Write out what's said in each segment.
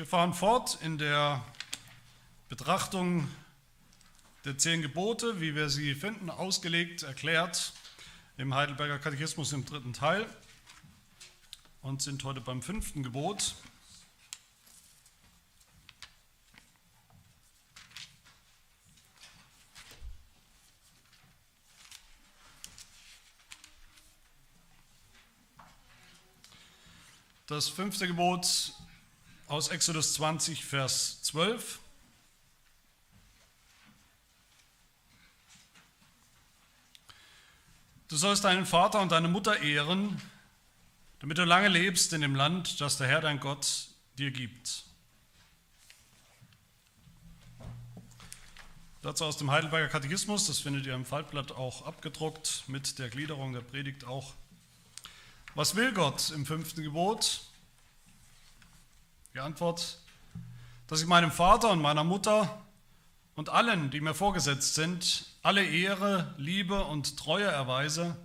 Wir fahren fort in der Betrachtung der zehn Gebote, wie wir sie finden, ausgelegt, erklärt im Heidelberger Katechismus im dritten Teil und sind heute beim fünften Gebot. Das fünfte Gebot aus Exodus 20, Vers 12. Du sollst deinen Vater und deine Mutter ehren, damit du lange lebst in dem Land, das der Herr dein Gott dir gibt. Dazu aus dem Heidelberger Katechismus, das findet ihr im Faltblatt auch abgedruckt, mit der Gliederung der Predigt auch. Was will Gott im fünften Gebot? Die Antwort, dass ich meinem Vater und meiner Mutter und allen, die mir vorgesetzt sind, alle Ehre, Liebe und Treue erweise,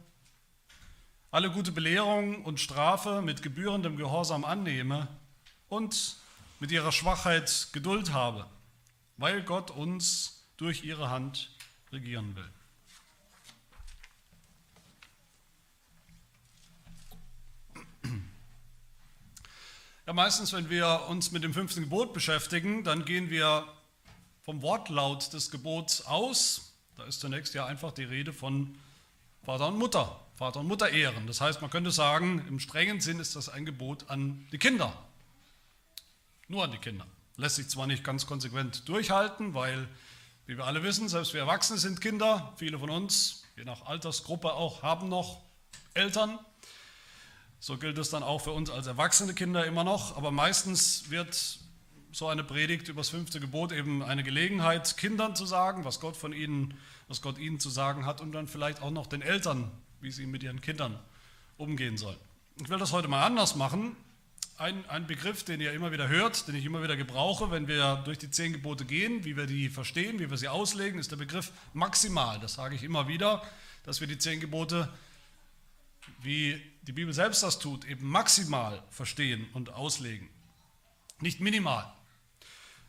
alle gute Belehrung und Strafe mit gebührendem Gehorsam annehme und mit ihrer Schwachheit Geduld habe, weil Gott uns durch ihre Hand regieren will. Ja, meistens, wenn wir uns mit dem fünften Gebot beschäftigen, dann gehen wir vom Wortlaut des Gebots aus. Da ist zunächst ja einfach die Rede von Vater und Mutter, Vater und Mutter ehren. Das heißt, man könnte sagen, im strengen Sinn ist das ein Gebot an die Kinder. Nur an die Kinder. Lässt sich zwar nicht ganz konsequent durchhalten, weil, wie wir alle wissen, selbst wir Erwachsene sind Kinder. Viele von uns, je nach Altersgruppe auch, haben noch Eltern. So gilt es dann auch für uns als erwachsene Kinder immer noch, aber meistens wird so eine Predigt über das fünfte Gebot eben eine Gelegenheit, Kindern zu sagen, was Gott von ihnen, was Gott ihnen zu sagen hat und dann vielleicht auch noch den Eltern, wie sie mit ihren Kindern umgehen sollen. Ich will das heute mal anders machen. Ein, ein Begriff, den ihr immer wieder hört, den ich immer wieder gebrauche, wenn wir durch die zehn Gebote gehen, wie wir die verstehen, wie wir sie auslegen, ist der Begriff maximal. Das sage ich immer wieder, dass wir die zehn Gebote wie die Bibel selbst das tut, eben maximal verstehen und auslegen, nicht minimal.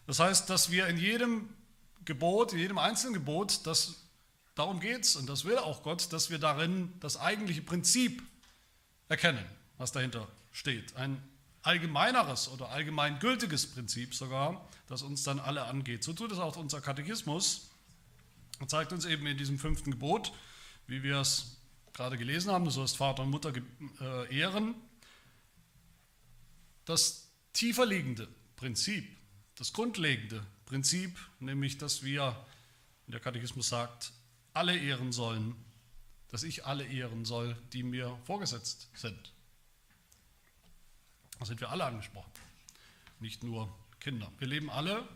Das heißt, dass wir in jedem Gebot, in jedem einzelnen Gebot, das, darum geht es und das will auch Gott, dass wir darin das eigentliche Prinzip erkennen, was dahinter steht. Ein allgemeineres oder allgemeingültiges Prinzip sogar, das uns dann alle angeht. So tut es auch unser Katechismus und zeigt uns eben in diesem fünften Gebot, wie wir es gerade gelesen haben, du sollst Vater und Mutter äh, ehren, das tiefer liegende Prinzip, das grundlegende Prinzip, nämlich dass wir, wie der Katechismus sagt, alle ehren sollen, dass ich alle ehren soll, die mir vorgesetzt sind. Da sind wir alle angesprochen, nicht nur Kinder. Wir leben alle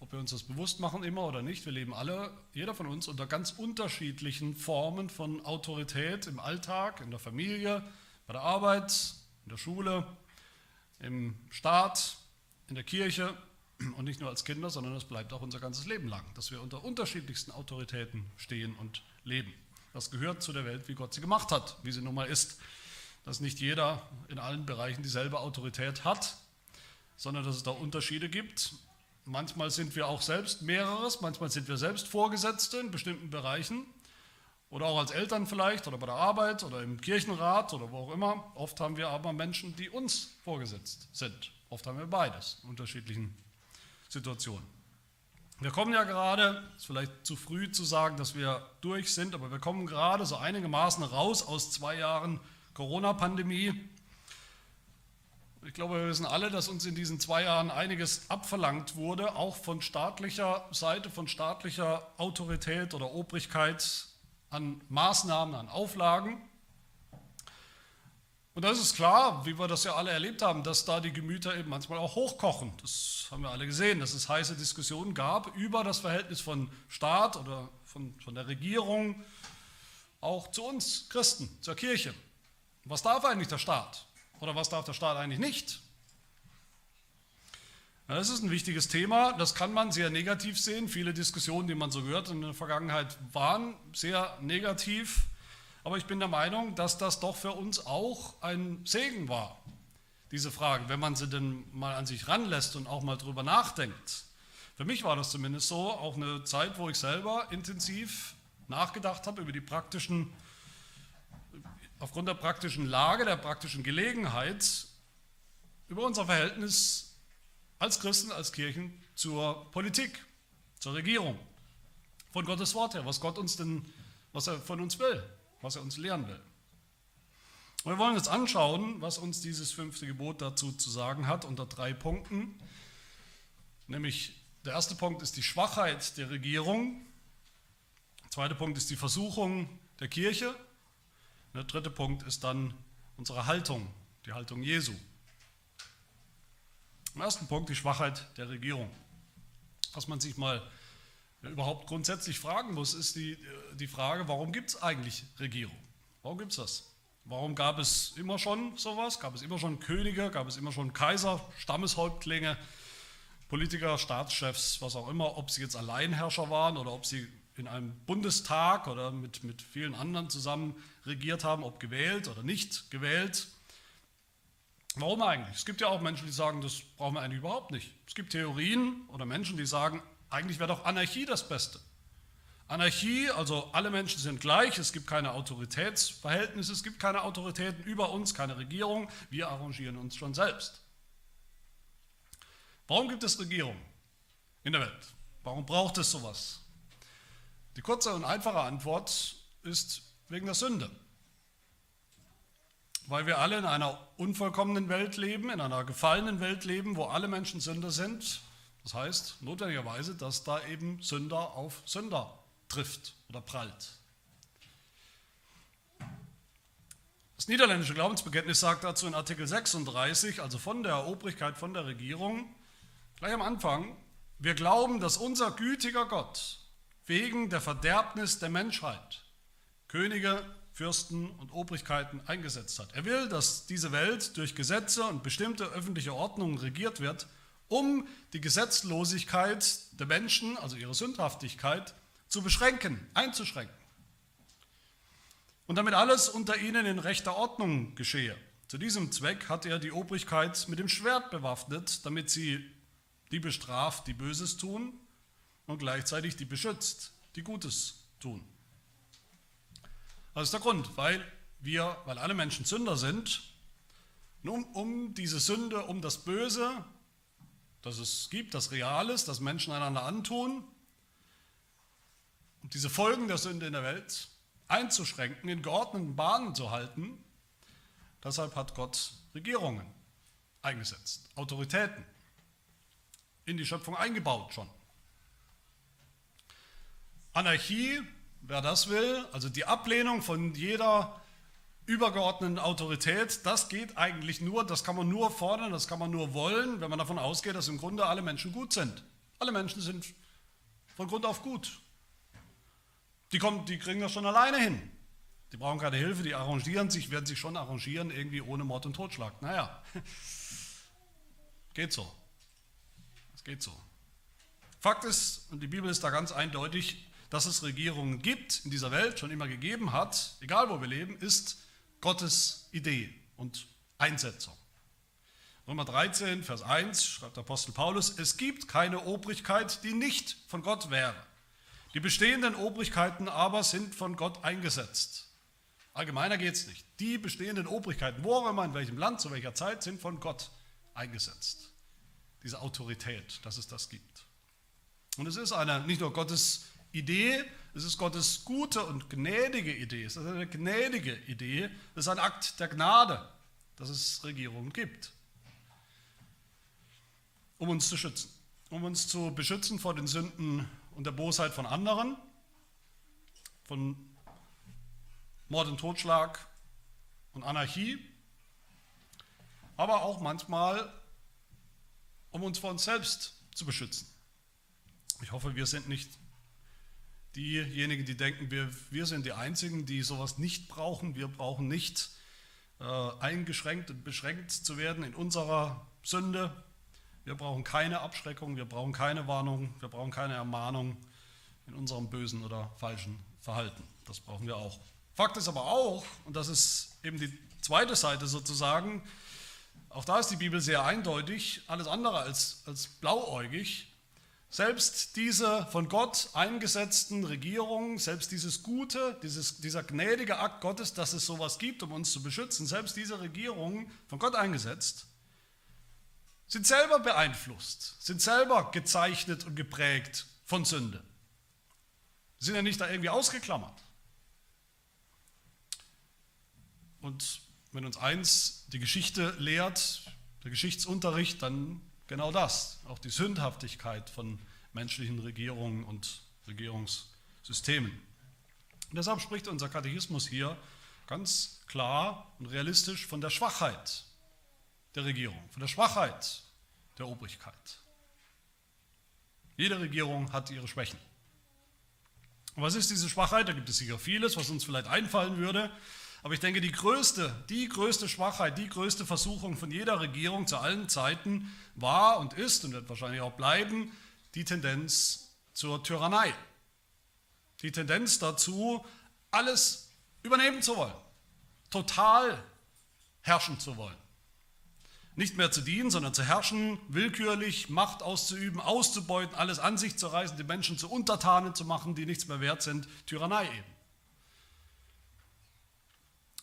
ob wir uns das bewusst machen immer oder nicht, wir leben alle, jeder von uns, unter ganz unterschiedlichen Formen von Autorität im Alltag, in der Familie, bei der Arbeit, in der Schule, im Staat, in der Kirche und nicht nur als Kinder, sondern das bleibt auch unser ganzes Leben lang, dass wir unter unterschiedlichsten Autoritäten stehen und leben. Das gehört zu der Welt, wie Gott sie gemacht hat, wie sie nun mal ist. Dass nicht jeder in allen Bereichen dieselbe Autorität hat, sondern dass es da Unterschiede gibt Manchmal sind wir auch selbst mehreres, manchmal sind wir selbst Vorgesetzte in bestimmten Bereichen oder auch als Eltern vielleicht oder bei der Arbeit oder im Kirchenrat oder wo auch immer. Oft haben wir aber Menschen, die uns vorgesetzt sind. Oft haben wir beides in unterschiedlichen Situationen. Wir kommen ja gerade, ist vielleicht zu früh zu sagen, dass wir durch sind, aber wir kommen gerade so einigermaßen raus aus zwei Jahren Corona-Pandemie. Ich glaube, wir wissen alle, dass uns in diesen zwei Jahren einiges abverlangt wurde, auch von staatlicher Seite, von staatlicher Autorität oder Obrigkeit an Maßnahmen, an Auflagen. Und da ist es klar, wie wir das ja alle erlebt haben, dass da die Gemüter eben manchmal auch hochkochen. Das haben wir alle gesehen, dass es heiße Diskussionen gab über das Verhältnis von Staat oder von, von der Regierung auch zu uns Christen, zur Kirche. Was darf eigentlich der Staat? Oder was darf der Staat eigentlich nicht? Das ist ein wichtiges Thema, das kann man sehr negativ sehen. Viele Diskussionen, die man so gehört in der Vergangenheit, waren sehr negativ. Aber ich bin der Meinung, dass das doch für uns auch ein Segen war. diese Fragen, wenn man sie denn mal an sich ranlässt und auch mal drüber nachdenkt. Für mich war das zumindest so, auch eine Zeit, wo ich selber intensiv nachgedacht habe über die praktischen, aufgrund der praktischen Lage, der praktischen Gelegenheit, über unser Verhältnis als Christen, als Kirchen zur Politik, zur Regierung, von Gottes Wort her, was Gott uns denn, was er von uns will, was er uns lehren will. Und wir wollen uns anschauen, was uns dieses fünfte Gebot dazu zu sagen hat, unter drei Punkten. Nämlich der erste Punkt ist die Schwachheit der Regierung. Der zweite Punkt ist die Versuchung der Kirche. Der dritte Punkt ist dann unsere Haltung, die Haltung Jesu. Im ersten Punkt die Schwachheit der Regierung. Was man sich mal überhaupt grundsätzlich fragen muss, ist die, die Frage, warum gibt es eigentlich Regierung? Warum gibt es das? Warum gab es immer schon sowas? Gab es immer schon Könige? Gab es immer schon Kaiser, Stammeshäuptlinge, Politiker, Staatschefs, was auch immer, ob sie jetzt Alleinherrscher waren oder ob sie in einem Bundestag oder mit, mit vielen anderen zusammen regiert haben, ob gewählt oder nicht gewählt. Warum eigentlich? Es gibt ja auch Menschen, die sagen, das brauchen wir eigentlich überhaupt nicht. Es gibt Theorien oder Menschen, die sagen, eigentlich wäre doch Anarchie das Beste. Anarchie, also alle Menschen sind gleich, es gibt keine Autoritätsverhältnisse, es gibt keine Autoritäten über uns, keine Regierung, wir arrangieren uns schon selbst. Warum gibt es Regierung in der Welt? Warum braucht es sowas? Die kurze und einfache Antwort ist wegen der Sünde. Weil wir alle in einer unvollkommenen Welt leben, in einer gefallenen Welt leben, wo alle Menschen Sünder sind. Das heißt notwendigerweise, dass da eben Sünder auf Sünder trifft oder prallt. Das niederländische Glaubensbekenntnis sagt dazu in Artikel 36, also von der Obrigkeit, von der Regierung, gleich am Anfang, wir glauben, dass unser gütiger Gott wegen der Verderbnis der Menschheit Könige, Fürsten und Obrigkeiten eingesetzt hat. Er will, dass diese Welt durch Gesetze und bestimmte öffentliche Ordnungen regiert wird, um die Gesetzlosigkeit der Menschen, also ihre Sündhaftigkeit, zu beschränken, einzuschränken. Und damit alles unter ihnen in rechter Ordnung geschehe. Zu diesem Zweck hat er die Obrigkeit mit dem Schwert bewaffnet, damit sie die bestraft, die Böses tun und gleichzeitig die beschützt, die Gutes tun. Das ist der Grund, weil wir, weil alle Menschen Sünder sind, um, um diese Sünde, um das Böse, das es gibt, das Real das Menschen einander antun, und diese Folgen der Sünde in der Welt einzuschränken, in geordneten Bahnen zu halten. Deshalb hat Gott Regierungen eingesetzt, Autoritäten in die Schöpfung eingebaut schon. Anarchie, wer das will, also die Ablehnung von jeder übergeordneten Autorität, das geht eigentlich nur, das kann man nur fordern, das kann man nur wollen, wenn man davon ausgeht, dass im Grunde alle Menschen gut sind. Alle Menschen sind von Grund auf gut. Die, kommen, die kriegen das schon alleine hin. Die brauchen keine Hilfe, die arrangieren sich, werden sich schon arrangieren, irgendwie ohne Mord und Totschlag. Naja, geht so. Es geht so. Fakt ist, und die Bibel ist da ganz eindeutig, dass es Regierungen gibt, in dieser Welt schon immer gegeben hat, egal wo wir leben, ist Gottes Idee und Einsetzung. Römer 13, Vers 1 schreibt der Apostel Paulus, es gibt keine Obrigkeit, die nicht von Gott wäre. Die bestehenden Obrigkeiten aber sind von Gott eingesetzt. Allgemeiner geht es nicht. Die bestehenden Obrigkeiten, wo immer, in welchem Land, zu welcher Zeit, sind von Gott eingesetzt. Diese Autorität, dass es das gibt. Und es ist eine, nicht nur Gottes Idee, es ist Gottes gute und gnädige Idee. Es ist eine gnädige Idee. Es ist ein Akt der Gnade, dass es Regierungen gibt, um uns zu schützen, um uns zu beschützen vor den Sünden und der Bosheit von anderen, von Mord und Totschlag und Anarchie, aber auch manchmal, um uns vor uns selbst zu beschützen. Ich hoffe, wir sind nicht diejenigen, die denken, wir, wir sind die Einzigen, die sowas nicht brauchen. Wir brauchen nicht äh, eingeschränkt und beschränkt zu werden in unserer Sünde, wir brauchen keine Abschreckung, wir brauchen keine Warnung, wir brauchen keine Ermahnung in unserem bösen oder falschen Verhalten. Das brauchen wir auch. Fakt ist aber auch, und das ist eben die zweite Seite sozusagen, auch da ist die Bibel sehr eindeutig, alles andere als, als blauäugig. Selbst diese von Gott eingesetzten Regierungen, selbst dieses Gute, dieses, dieser gnädige Akt Gottes, dass es sowas gibt, um uns zu beschützen, selbst diese Regierungen von Gott eingesetzt, sind selber beeinflusst, sind selber gezeichnet und geprägt von Sünde. Sind ja nicht da irgendwie ausgeklammert. Und wenn uns eins die Geschichte lehrt, der Geschichtsunterricht, dann genau das, auch die Sündhaftigkeit von menschlichen Regierungen und Regierungssystemen. Und deshalb spricht unser Katechismus hier ganz klar und realistisch von der Schwachheit der Regierung, von der Schwachheit der Obrigkeit. Jede Regierung hat ihre Schwächen. Und was ist diese Schwachheit? Da gibt es sicher vieles, was uns vielleicht einfallen würde. Aber ich denke, die größte, die größte Schwachheit, die größte Versuchung von jeder Regierung zu allen Zeiten war und ist und wird wahrscheinlich auch bleiben, die Tendenz zur Tyrannei. Die Tendenz dazu, alles übernehmen zu wollen, total herrschen zu wollen. Nicht mehr zu dienen, sondern zu herrschen, willkürlich Macht auszuüben, auszubeuten, alles an sich zu reißen, die Menschen zu Untertanen zu machen, die nichts mehr wert sind. Tyrannei eben.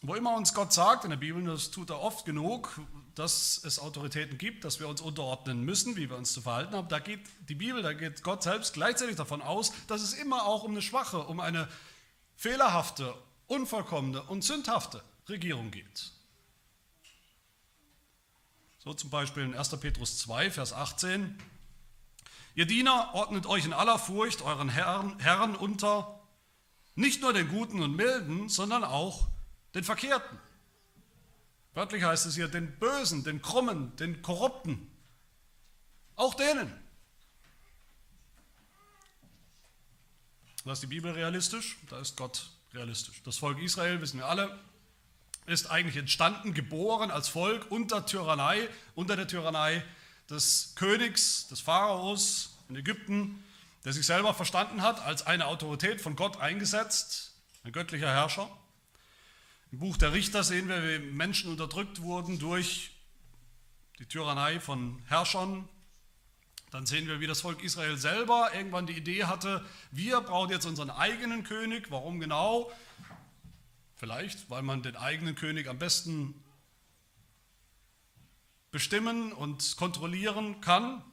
Wo immer uns Gott sagt in der Bibel, das tut er oft genug, dass es Autoritäten gibt, dass wir uns unterordnen müssen, wie wir uns zu verhalten haben, da geht die Bibel, da geht Gott selbst gleichzeitig davon aus, dass es immer auch um eine schwache, um eine fehlerhafte, unvollkommene und sündhafte Regierung geht. So zum Beispiel in 1. Petrus 2, Vers 18. Ihr Diener ordnet euch in aller Furcht euren Herren, Herren unter, nicht nur den Guten und Milden, sondern auch den Verkehrten. Wörtlich heißt es hier den Bösen, den Krummen, den Korrupten. Auch denen. Da ist die Bibel realistisch, da ist Gott realistisch. Das Volk Israel, wissen wir alle, ist eigentlich entstanden, geboren als Volk unter Tyrannei, unter der Tyrannei des Königs, des Pharaos in Ägypten, der sich selber verstanden hat als eine Autorität von Gott eingesetzt, ein göttlicher Herrscher. Im Buch der Richter sehen wir, wie Menschen unterdrückt wurden durch die Tyrannei von Herrschern. Dann sehen wir, wie das Volk Israel selber irgendwann die Idee hatte, wir brauchen jetzt unseren eigenen König. Warum genau? Vielleicht, weil man den eigenen König am besten bestimmen und kontrollieren kann.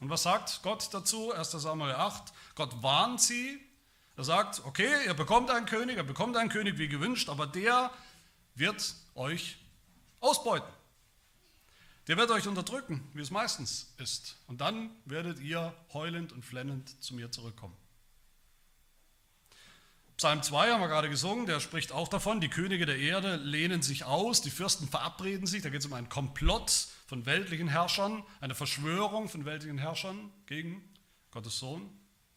Und was sagt Gott dazu? 1 Samuel 8. Gott warnt sie, er sagt, okay, ihr bekommt einen König, er bekommt einen König wie gewünscht, aber der wird euch ausbeuten. Der wird euch unterdrücken, wie es meistens ist. Und dann werdet ihr heulend und flennend zu mir zurückkommen. Psalm 2 haben wir gerade gesungen, der spricht auch davon, die Könige der Erde lehnen sich aus, die Fürsten verabreden sich, da geht es um einen Komplott von weltlichen Herrschern, eine Verschwörung von weltlichen Herrschern gegen Gottes Sohn,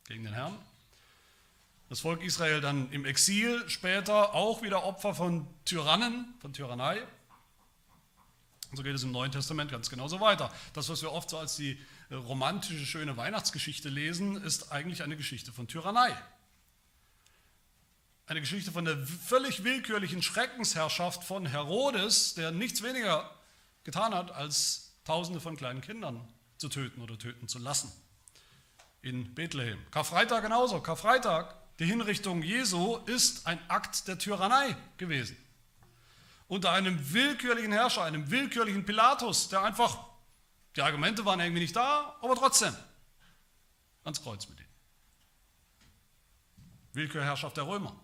gegen den Herrn. Das Volk Israel dann im Exil, später auch wieder Opfer von Tyrannen, von Tyrannei. Und so geht es im Neuen Testament ganz genauso weiter. Das, was wir oft so als die äh, romantische, schöne Weihnachtsgeschichte lesen, ist eigentlich eine Geschichte von Tyrannei. Eine Geschichte von der völlig willkürlichen Schreckensherrschaft von Herodes, der nichts weniger getan hat, als Tausende von kleinen Kindern zu töten oder töten zu lassen in Bethlehem. Karfreitag genauso. Karfreitag die Hinrichtung Jesu ist ein Akt der Tyrannei gewesen. Unter einem willkürlichen Herrscher, einem willkürlichen Pilatus, der einfach, die Argumente waren irgendwie nicht da, aber trotzdem ans Kreuz mit ihm. Willkürherrschaft der Römer.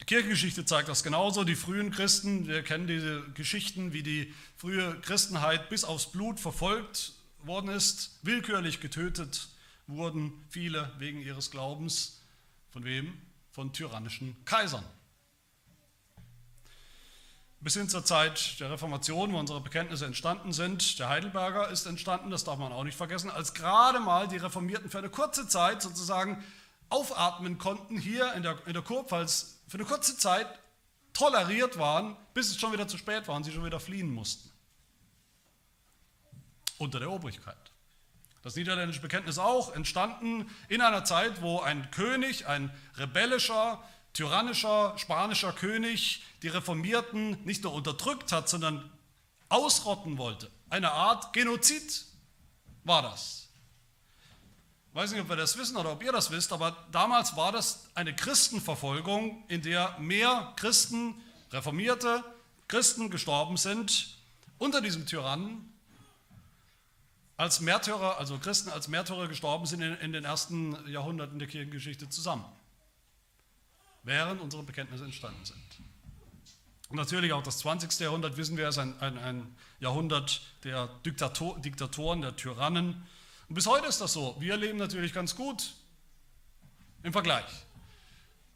Die Kirchengeschichte zeigt das genauso. Die frühen Christen, wir kennen diese Geschichten, wie die frühe Christenheit bis aufs Blut verfolgt worden ist, willkürlich getötet wurden viele wegen ihres Glaubens von wem? Von tyrannischen Kaisern. Bis hin zur Zeit der Reformation, wo unsere Bekenntnisse entstanden sind, der Heidelberger ist entstanden, das darf man auch nicht vergessen, als gerade mal die Reformierten für eine kurze Zeit sozusagen aufatmen konnten hier in der, in der Kurpfalz, für eine kurze Zeit toleriert waren, bis es schon wieder zu spät war und sie schon wieder fliehen mussten. Unter der Obrigkeit. Das niederländische Bekenntnis auch entstanden in einer Zeit, wo ein König, ein rebellischer, tyrannischer spanischer König die Reformierten nicht nur unterdrückt hat, sondern ausrotten wollte. Eine Art Genozid war das. Ich weiß nicht, ob wir das wissen oder ob ihr das wisst, aber damals war das eine Christenverfolgung, in der mehr Christen, reformierte Christen gestorben sind unter diesem Tyrannen, als Märtyrer, also Christen als Märtyrer gestorben sind in, in den ersten Jahrhunderten der Kirchengeschichte zusammen, während unsere Bekenntnisse entstanden sind. Und natürlich auch das 20. Jahrhundert, wissen wir, ist ein, ein, ein Jahrhundert der Diktator, Diktatoren, der Tyrannen. Und bis heute ist das so. Wir leben natürlich ganz gut im Vergleich.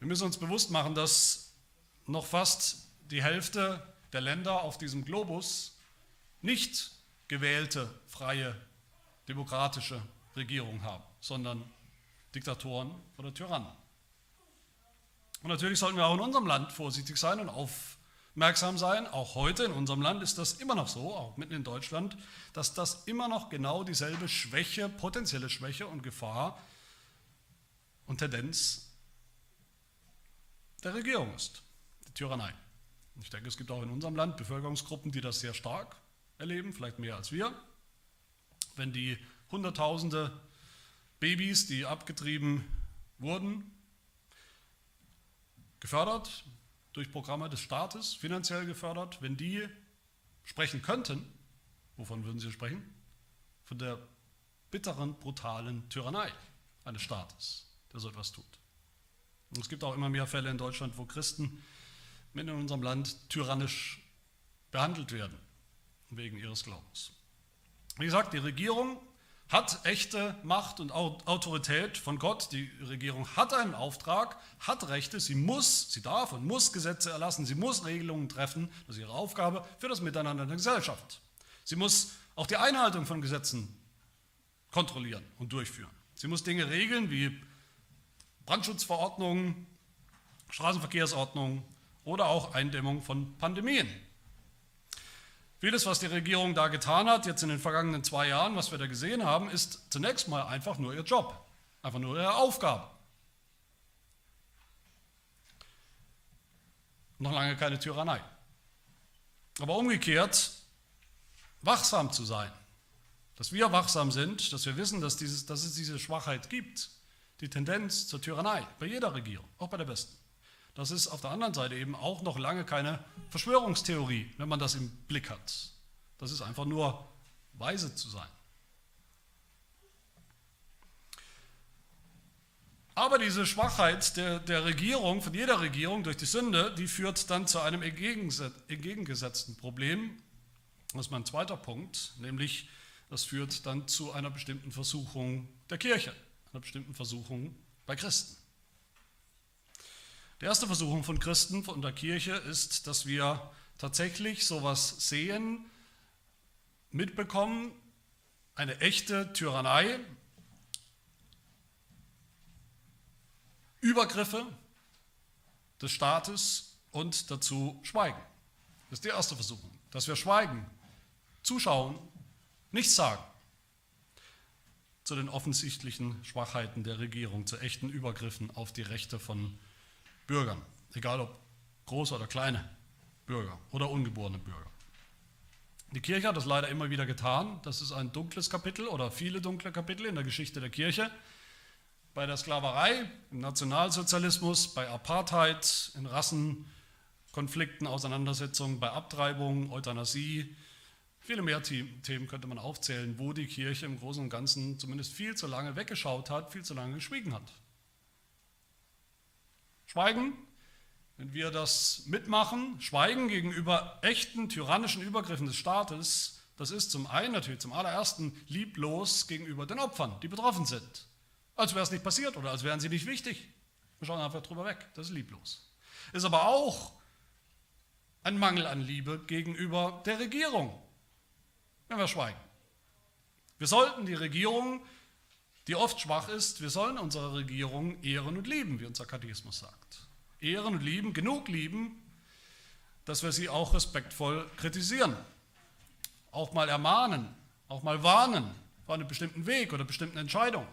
Wir müssen uns bewusst machen, dass noch fast die Hälfte der Länder auf diesem Globus nicht gewählte, freie, demokratische Regierung haben, sondern Diktatoren oder Tyrannen. Und natürlich sollten wir auch in unserem Land vorsichtig sein und auf merksam sein, auch heute in unserem Land ist das immer noch so, auch mitten in Deutschland, dass das immer noch genau dieselbe Schwäche, potenzielle Schwäche und Gefahr und Tendenz der Regierung ist, die Tyrannei. Ich denke, es gibt auch in unserem Land Bevölkerungsgruppen, die das sehr stark erleben, vielleicht mehr als wir. Wenn die Hunderttausende Babys, die abgetrieben wurden, gefördert, durch Programme des Staates, finanziell gefördert, wenn die sprechen könnten, wovon würden sie sprechen? Von der bitteren, brutalen Tyrannei eines Staates, der so etwas tut. Und es gibt auch immer mehr Fälle in Deutschland, wo Christen in unserem Land tyrannisch behandelt werden, wegen ihres Glaubens. Wie gesagt, die Regierung hat echte Macht und Autorität von Gott. Die Regierung hat einen Auftrag, hat Rechte, sie muss, sie darf und muss Gesetze erlassen, sie muss Regelungen treffen, das ist ihre Aufgabe für das Miteinander in der Gesellschaft. Sie muss auch die Einhaltung von Gesetzen kontrollieren und durchführen. Sie muss Dinge regeln wie Brandschutzverordnungen, Straßenverkehrsordnungen oder auch Eindämmung von Pandemien. Vieles, was die Regierung da getan hat, jetzt in den vergangenen zwei Jahren, was wir da gesehen haben, ist zunächst mal einfach nur ihr Job, einfach nur ihre Aufgabe. Noch lange keine Tyrannei. Aber umgekehrt, wachsam zu sein, dass wir wachsam sind, dass wir wissen, dass, dieses, dass es diese Schwachheit gibt, die Tendenz zur Tyrannei, bei jeder Regierung, auch bei der besten. Das ist auf der anderen Seite eben auch noch lange keine Verschwörungstheorie, wenn man das im Blick hat. Das ist einfach nur weise zu sein. Aber diese Schwachheit der, der Regierung, von jeder Regierung durch die Sünde, die führt dann zu einem entgegengesetzten Problem. Das ist mein zweiter Punkt, nämlich das führt dann zu einer bestimmten Versuchung der Kirche, einer bestimmten Versuchung bei Christen. Die erste Versuchung von Christen, von der Kirche, ist, dass wir tatsächlich sowas sehen, mitbekommen, eine echte Tyrannei, Übergriffe des Staates und dazu schweigen. Das ist die erste Versuchung, dass wir schweigen, zuschauen, nichts sagen zu den offensichtlichen Schwachheiten der Regierung, zu echten Übergriffen auf die Rechte von Menschen. Bürgern, egal ob große oder kleine Bürger oder ungeborene Bürger. Die Kirche hat das leider immer wieder getan. Das ist ein dunkles Kapitel oder viele dunkle Kapitel in der Geschichte der Kirche. Bei der Sklaverei, im Nationalsozialismus, bei Apartheid, in Rassenkonflikten, Auseinandersetzungen, bei Abtreibung, Euthanasie. Viele mehr Themen könnte man aufzählen, wo die Kirche im Großen und Ganzen zumindest viel zu lange weggeschaut hat, viel zu lange geschwiegen hat. Schweigen, wenn wir das mitmachen, Schweigen gegenüber echten tyrannischen Übergriffen des Staates, das ist zum einen natürlich zum allerersten lieblos gegenüber den Opfern, die betroffen sind. Als wäre es nicht passiert oder als wären sie nicht wichtig. Wir schauen einfach drüber weg, das ist lieblos. Ist aber auch ein Mangel an Liebe gegenüber der Regierung, wenn wir schweigen. Wir sollten die Regierung die oft schwach ist, wir sollen unsere Regierung ehren und lieben, wie unser Katechismus sagt. Ehren und lieben, genug lieben, dass wir sie auch respektvoll kritisieren, auch mal ermahnen, auch mal warnen vor einem bestimmten Weg oder bestimmten Entscheidung.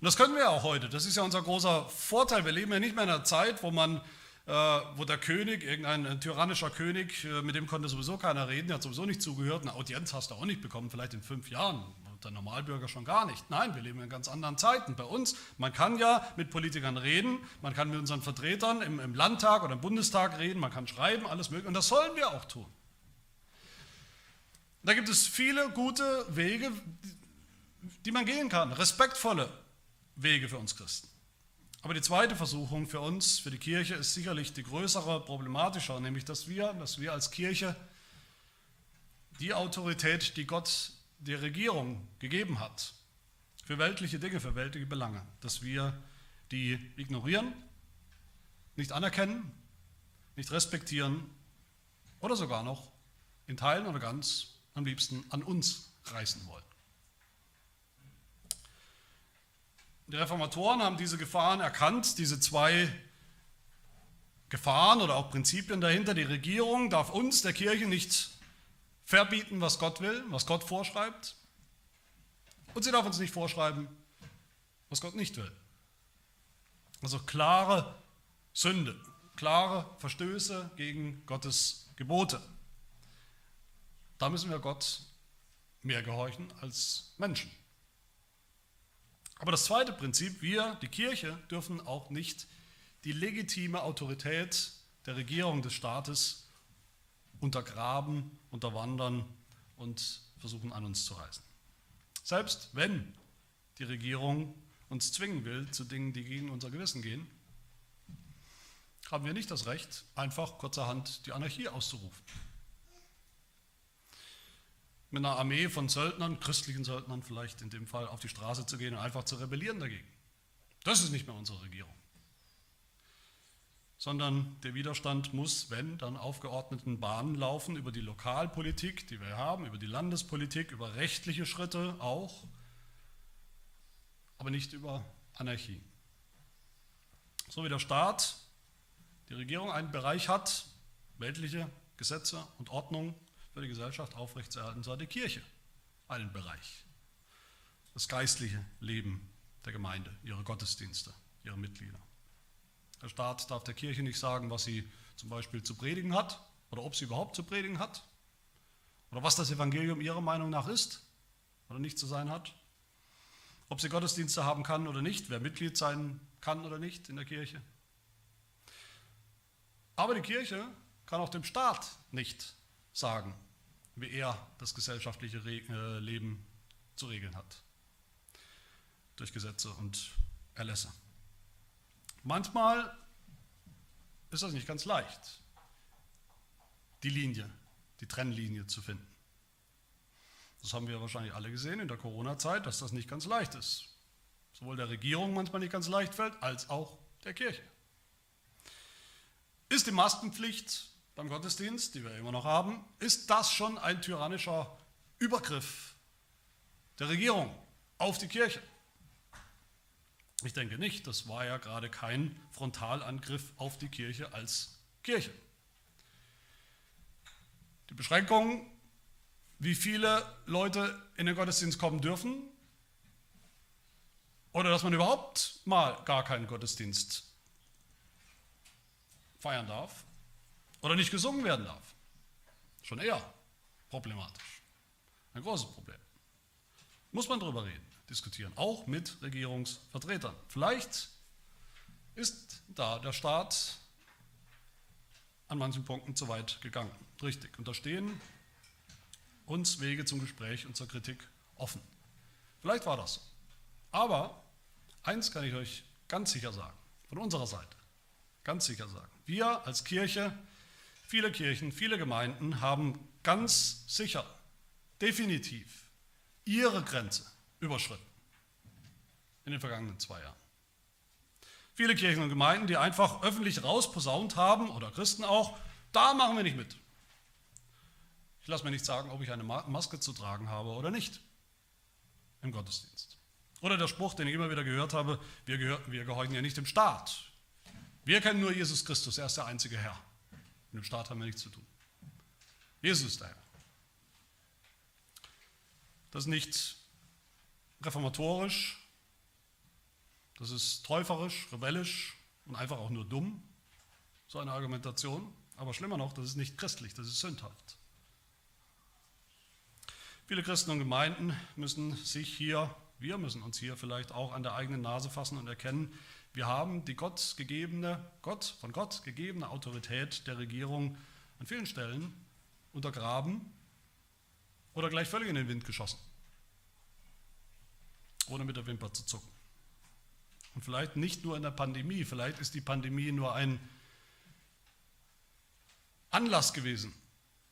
Und das können wir auch heute. Das ist ja unser großer Vorteil. Wir leben ja nicht mehr in einer Zeit, wo man wo der König, irgendein tyrannischer König, äh, mit dem konnte sowieso keiner reden, der hat sowieso nicht zugehört, eine Audienz hast du auch nicht bekommen, vielleicht in fünf Jahren, der Normalbürger schon gar nicht. Nein, wir leben in ganz anderen Zeiten. Bei uns, man kann ja mit Politikern reden, man kann mit unseren Vertretern im, im Landtag oder im Bundestag reden, man kann schreiben, alles mögliche, und das sollen wir auch tun. Da gibt es viele gute Wege, die man gehen kann, respektvolle Wege für uns Christen. Aber die zweite Versuchung für uns, für die Kirche, ist sicherlich die größere, problematischer, nämlich dass wir, dass wir als Kirche die Autorität, die Gott der Regierung gegeben hat, für weltliche Dinge, für weltliche Belange, dass wir die ignorieren, nicht anerkennen, nicht respektieren oder sogar noch in Teilen oder ganz am liebsten an uns reißen wollen. Die Reformatoren haben diese Gefahren erkannt, diese zwei Gefahren oder auch Prinzipien dahinter. Die Regierung darf uns, der Kirche, nicht verbieten, was Gott will, was Gott vorschreibt. Und sie darf uns nicht vorschreiben, was Gott nicht will. Also klare Sünde, klare Verstöße gegen Gottes Gebote. Da müssen wir Gott mehr gehorchen als Menschen. Aber das zweite Prinzip, wir, die Kirche, dürfen auch nicht die legitime Autorität der Regierung des Staates untergraben, unterwandern und versuchen an uns zu reißen. Selbst wenn die Regierung uns zwingen will zu Dingen, die gegen unser Gewissen gehen, haben wir nicht das Recht, einfach kurzerhand die Anarchie auszurufen mit einer Armee von Söldnern, christlichen Söldnern vielleicht in dem Fall, auf die Straße zu gehen und einfach zu rebellieren dagegen. Das ist nicht mehr unsere Regierung. Sondern der Widerstand muss, wenn, dann aufgeordneten Bahnen laufen über die Lokalpolitik, die wir haben, über die Landespolitik, über rechtliche Schritte auch, aber nicht über Anarchie. So wie der Staat, die Regierung einen Bereich hat, weltliche Gesetze und Ordnung, für die Gesellschaft aufrechtzuerhalten, hat die Kirche einen Bereich. Das geistliche Leben der Gemeinde, ihre Gottesdienste, ihre Mitglieder. Der Staat darf der Kirche nicht sagen, was sie zum Beispiel zu predigen hat oder ob sie überhaupt zu predigen hat oder was das Evangelium ihrer Meinung nach ist oder nicht zu sein hat, ob sie Gottesdienste haben kann oder nicht, wer Mitglied sein kann oder nicht in der Kirche. Aber die Kirche kann auch dem Staat nicht sagen, wie er das gesellschaftliche äh, Leben zu regeln hat. Durch Gesetze und Erlässe. Manchmal ist das nicht ganz leicht, die Linie, die Trennlinie zu finden. Das haben wir wahrscheinlich alle gesehen in der Corona-Zeit, dass das nicht ganz leicht ist. Sowohl der Regierung manchmal nicht ganz leicht fällt, als auch der Kirche. Ist die Maskenpflicht beim Gottesdienst, die wir immer noch haben, ist das schon ein tyrannischer Übergriff der Regierung auf die Kirche. Ich denke nicht, das war ja gerade kein Frontalangriff auf die Kirche als Kirche. Die Beschränkung, wie viele Leute in den Gottesdienst kommen dürfen, oder dass man überhaupt mal gar keinen Gottesdienst feiern darf, oder nicht gesungen werden darf. Schon eher problematisch. Ein großes Problem. Muss man darüber reden, diskutieren, auch mit Regierungsvertretern. Vielleicht ist da der Staat an manchen Punkten zu weit gegangen. Richtig. Und da stehen uns Wege zum Gespräch und zur Kritik offen. Vielleicht war das so. Aber eins kann ich euch ganz sicher sagen, von unserer Seite, ganz sicher sagen. Wir als Kirche Viele Kirchen, viele Gemeinden haben ganz sicher, definitiv ihre Grenze überschritten in den vergangenen zwei Jahren. Viele Kirchen und Gemeinden, die einfach öffentlich rausposaunt haben, oder Christen auch, da machen wir nicht mit. Ich lasse mir nicht sagen, ob ich eine Maske zu tragen habe oder nicht im Gottesdienst. Oder der Spruch, den ich immer wieder gehört habe, wir, gehör, wir gehorchen ja nicht dem Staat. Wir kennen nur Jesus Christus, er ist der einzige Herr. Mit dem Staat haben wir nichts zu tun. Jesus ist der Herr. Das ist nicht reformatorisch, das ist täuferisch, rebellisch und einfach auch nur dumm, so eine Argumentation. Aber schlimmer noch, das ist nicht christlich, das ist sündhaft. Viele Christen und Gemeinden müssen sich hier, wir müssen uns hier vielleicht auch an der eigenen Nase fassen und erkennen, wir haben die Gott gegebene, Gott, von Gott gegebene Autorität der Regierung an vielen Stellen untergraben oder gleich völlig in den Wind geschossen, ohne mit der Wimper zu zucken. Und vielleicht nicht nur in der Pandemie, vielleicht ist die Pandemie nur ein Anlass gewesen,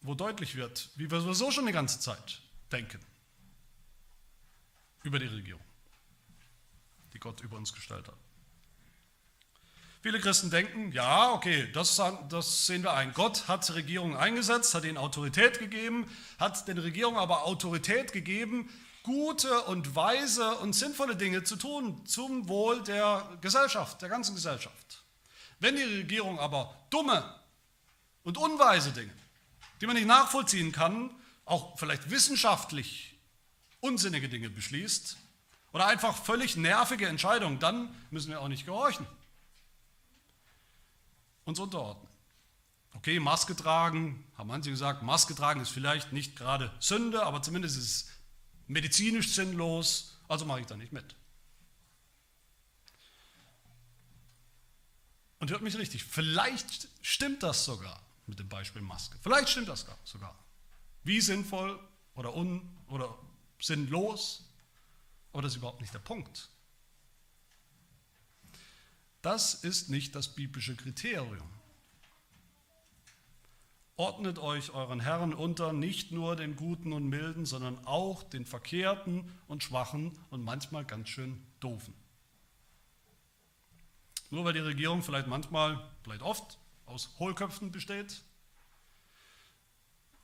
wo deutlich wird, wie wir sowieso schon die ganze Zeit denken über die Regierung, die Gott über uns gestellt hat. Viele Christen denken, ja, okay, das, das, sehen wir ein. Gott hat Regierungen eingesetzt, hat ihnen Autorität gegeben, hat den Regierungen aber Autorität gegeben, gute und weise und sinnvolle Dinge zu tun zum Wohl der Gesellschaft, der ganzen Gesellschaft. Wenn die Regierung aber dumme und unweise Dinge, die man nicht nachvollziehen kann, auch vielleicht wissenschaftlich unsinnige Dinge beschließt oder einfach völlig nervige Entscheidungen, dann müssen wir auch nicht gehorchen. Uns unterordnen. Okay, Maske tragen, haben manche gesagt, Maske tragen ist vielleicht nicht gerade Sünde, aber zumindest ist es medizinisch sinnlos, also mache ich da nicht mit. Und hört mich richtig, vielleicht stimmt das sogar mit dem Beispiel Maske. Vielleicht stimmt das sogar. Wie sinnvoll oder un oder sinnlos, aber das ist überhaupt nicht der Punkt. Das ist nicht das biblische Kriterium. Ordnet euch euren Herren unter, nicht nur den Guten und Milden, sondern auch den Verkehrten und Schwachen und manchmal ganz schön Doofen. Nur weil die Regierung vielleicht manchmal, vielleicht oft aus Hohlköpfen besteht,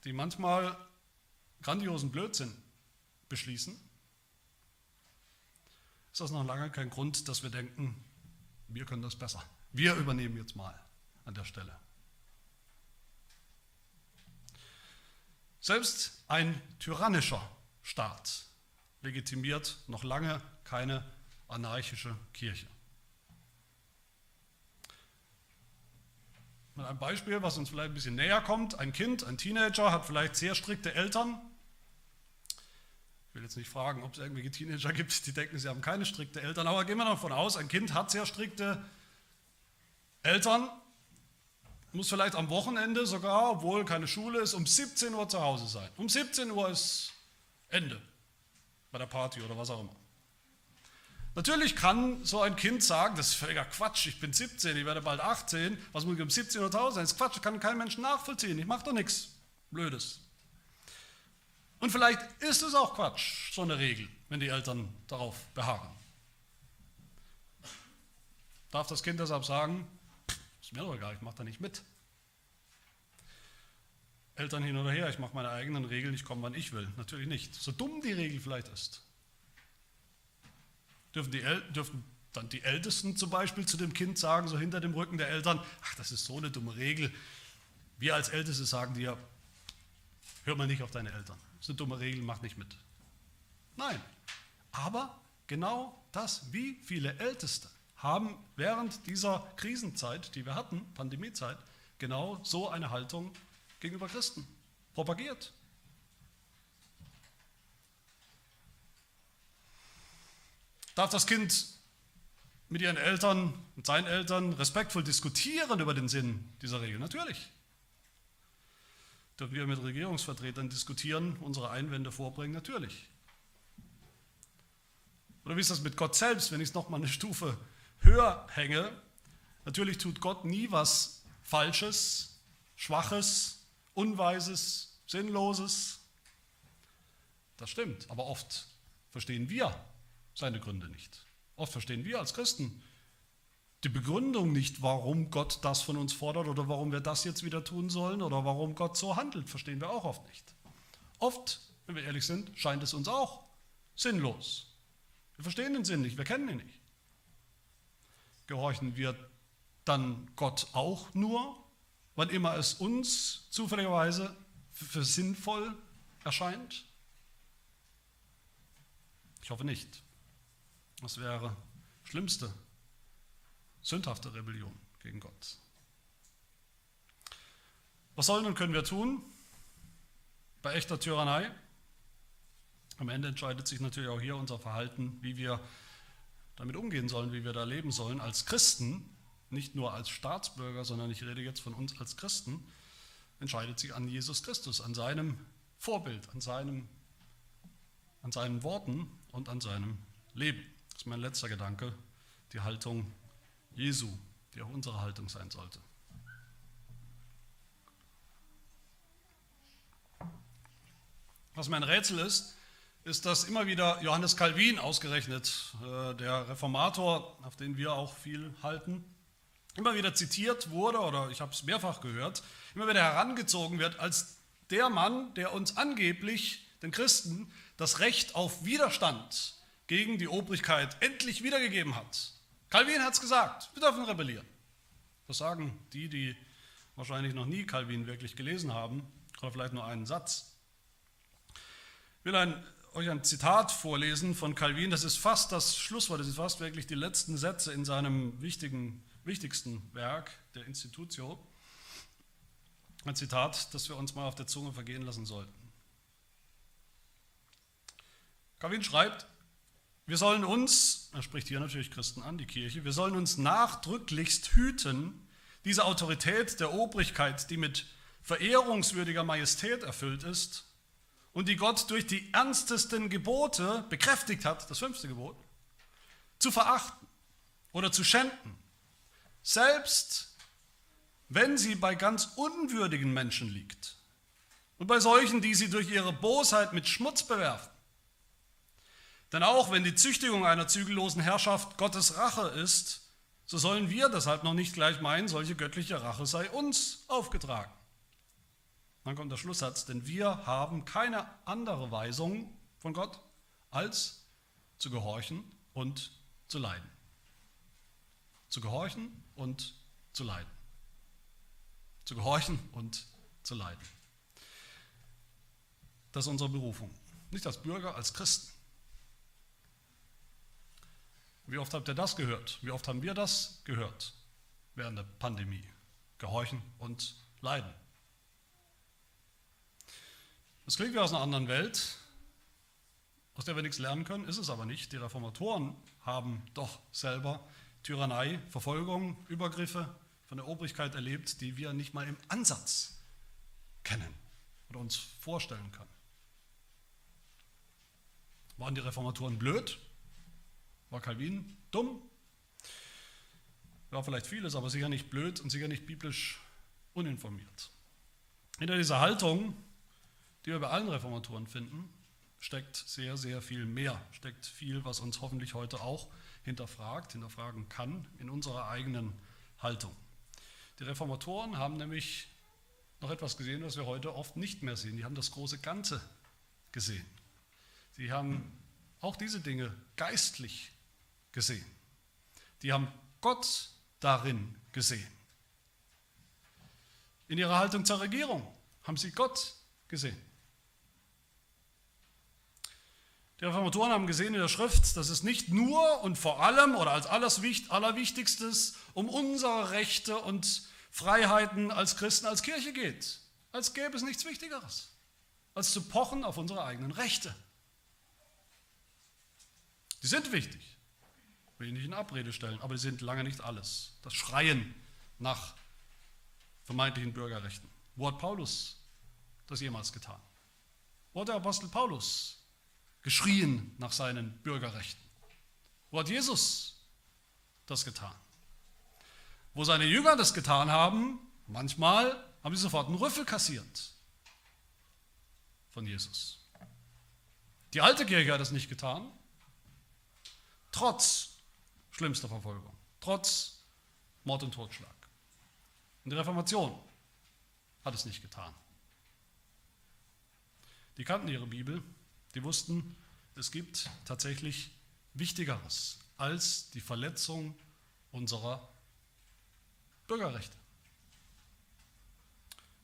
die manchmal grandiosen Blödsinn beschließen, ist das noch lange kein Grund, dass wir denken, wir können das besser. Wir übernehmen jetzt mal an der Stelle. Selbst ein tyrannischer Staat legitimiert noch lange keine anarchische Kirche. Mit einem Beispiel, was uns vielleicht ein bisschen näher kommt. Ein Kind, ein Teenager hat vielleicht sehr strikte Eltern. Will jetzt nicht fragen, ob es irgendwelche Teenager gibt, die denken, sie haben keine strikte Eltern, aber gehen wir davon aus, ein Kind hat sehr strikte Eltern, muss vielleicht am Wochenende sogar, obwohl keine Schule ist, um 17 Uhr zu Hause sein. Um 17 Uhr ist Ende bei der Party oder was auch immer. Natürlich kann so ein Kind sagen, das ist völliger Quatsch, ich bin 17, ich werde bald 18, was muss ich um 17 Uhr zu Hause sein? Das ist Quatsch, kann kein Mensch nachvollziehen, ich mache doch nichts Blödes. Und vielleicht ist es auch Quatsch, so eine Regel, wenn die Eltern darauf beharren. Darf das Kind deshalb sagen, ist mir doch egal, ich mache da nicht mit. Eltern hin oder her, ich mache meine eigenen Regeln, ich komme, wann ich will. Natürlich nicht. So dumm die Regel vielleicht ist. Dürfen, die dürfen dann die Ältesten zum Beispiel zu dem Kind sagen, so hinter dem Rücken der Eltern, ach, das ist so eine dumme Regel. Wir als Älteste sagen dir, hör mal nicht auf deine Eltern. Eine dumme Regel, mach nicht mit. Nein, aber genau das, wie viele Älteste haben während dieser Krisenzeit, die wir hatten, Pandemiezeit, genau so eine Haltung gegenüber Christen propagiert. Darf das Kind mit ihren Eltern, mit seinen Eltern respektvoll diskutieren über den Sinn dieser Regel? Natürlich. Dürfen wir mit Regierungsvertretern diskutieren, unsere Einwände vorbringen? Natürlich. Oder wie ist das mit Gott selbst, wenn ich es nochmal eine Stufe höher hänge? Natürlich tut Gott nie was Falsches, Schwaches, Unweises, Sinnloses. Das stimmt, aber oft verstehen wir seine Gründe nicht. Oft verstehen wir als Christen die Begründung nicht, warum Gott das von uns fordert oder warum wir das jetzt wieder tun sollen oder warum Gott so handelt, verstehen wir auch oft nicht. Oft, wenn wir ehrlich sind, scheint es uns auch sinnlos. Wir verstehen den Sinn nicht, wir kennen ihn nicht. Gehorchen wir dann Gott auch nur, wann immer es uns zufälligerweise für sinnvoll erscheint? Ich hoffe nicht. Das wäre schlimmste, sündhafte Rebellion gegen Gott. Was sollen und können wir tun bei echter Tyrannei? Am Ende entscheidet sich natürlich auch hier unser Verhalten, wie wir damit umgehen sollen, wie wir da leben sollen als Christen, nicht nur als Staatsbürger, sondern ich rede jetzt von uns als Christen, entscheidet sich an Jesus Christus, an seinem Vorbild, an, seinem, an seinen Worten und an seinem Leben. Das ist mein letzter Gedanke, die Haltung Jesu, die auch unsere Haltung sein sollte. Was mein Rätsel ist, ist, dass immer wieder Johannes Calvin ausgerechnet, äh, der Reformator, auf den wir auch viel halten, immer wieder zitiert wurde, oder ich habe es mehrfach gehört, immer wieder herangezogen wird als der Mann, der uns angeblich, den Christen, das Recht auf Widerstand gegen die Obrigkeit endlich wiedergegeben hat. Calvin hat es gesagt, wir dürfen rebellieren. Das sagen die, die wahrscheinlich noch nie Calvin wirklich gelesen haben, oder vielleicht nur einen Satz. Ich will ein euch ein Zitat vorlesen von Calvin. Das ist fast das Schlusswort, das ist fast wirklich die letzten Sätze in seinem wichtigen, wichtigsten Werk, der Institutio. Ein Zitat, das wir uns mal auf der Zunge vergehen lassen sollten. Calvin schreibt, wir sollen uns, er spricht hier natürlich Christen an, die Kirche, wir sollen uns nachdrücklichst hüten, diese Autorität der Obrigkeit, die mit verehrungswürdiger Majestät erfüllt ist, und die Gott durch die ernstesten Gebote bekräftigt hat, das fünfte Gebot, zu verachten oder zu schänden, selbst wenn sie bei ganz unwürdigen Menschen liegt und bei solchen, die sie durch ihre Bosheit mit Schmutz bewerfen. Denn auch wenn die Züchtigung einer zügellosen Herrschaft Gottes Rache ist, so sollen wir deshalb noch nicht gleich meinen, solche göttliche Rache sei uns aufgetragen. Dann kommt der Schlusssatz, denn wir haben keine andere Weisung von Gott, als zu gehorchen und zu leiden. Zu gehorchen und zu leiden. Zu gehorchen und zu leiden. Das ist unsere Berufung. Nicht als Bürger, als Christen. Wie oft habt ihr das gehört? Wie oft haben wir das gehört während der Pandemie? Gehorchen und leiden. Das klingt wie aus einer anderen Welt, aus der wir nichts lernen können, ist es aber nicht. Die Reformatoren haben doch selber Tyrannei, Verfolgung, Übergriffe von der Obrigkeit erlebt, die wir nicht mal im Ansatz kennen oder uns vorstellen können. Waren die Reformatoren blöd? War Calvin dumm? War vielleicht vieles, aber sicher nicht blöd und sicher nicht biblisch uninformiert. Hinter dieser Haltung die wir bei allen Reformatoren finden, steckt sehr, sehr viel mehr, steckt viel, was uns hoffentlich heute auch hinterfragt, hinterfragen kann in unserer eigenen Haltung. Die Reformatoren haben nämlich noch etwas gesehen, was wir heute oft nicht mehr sehen. Die haben das große Ganze gesehen. Sie haben auch diese Dinge geistlich gesehen. Die haben Gott darin gesehen. In ihrer Haltung zur Regierung haben sie Gott gesehen. Die Reformatoren haben gesehen in der Schrift, dass es nicht nur und vor allem oder als allerwichtigstes um unsere Rechte und Freiheiten als Christen, als Kirche geht. Als gäbe es nichts Wichtigeres, als zu pochen auf unsere eigenen Rechte. Die sind wichtig, will ich nicht in Abrede stellen, aber sie sind lange nicht alles. Das Schreien nach vermeintlichen Bürgerrechten. Wo hat Paulus das jemals getan? Wo hat der Apostel Paulus geschrien nach seinen Bürgerrechten. Wo hat Jesus das getan? Wo seine Jünger das getan haben, manchmal haben sie sofort einen Rüffel kassiert von Jesus. Die alte Kirche hat es nicht getan, trotz schlimmster Verfolgung, trotz Mord und Totschlag. Und die Reformation hat es nicht getan. Die kannten ihre Bibel, die wussten, es gibt tatsächlich Wichtigeres als die Verletzung unserer Bürgerrechte.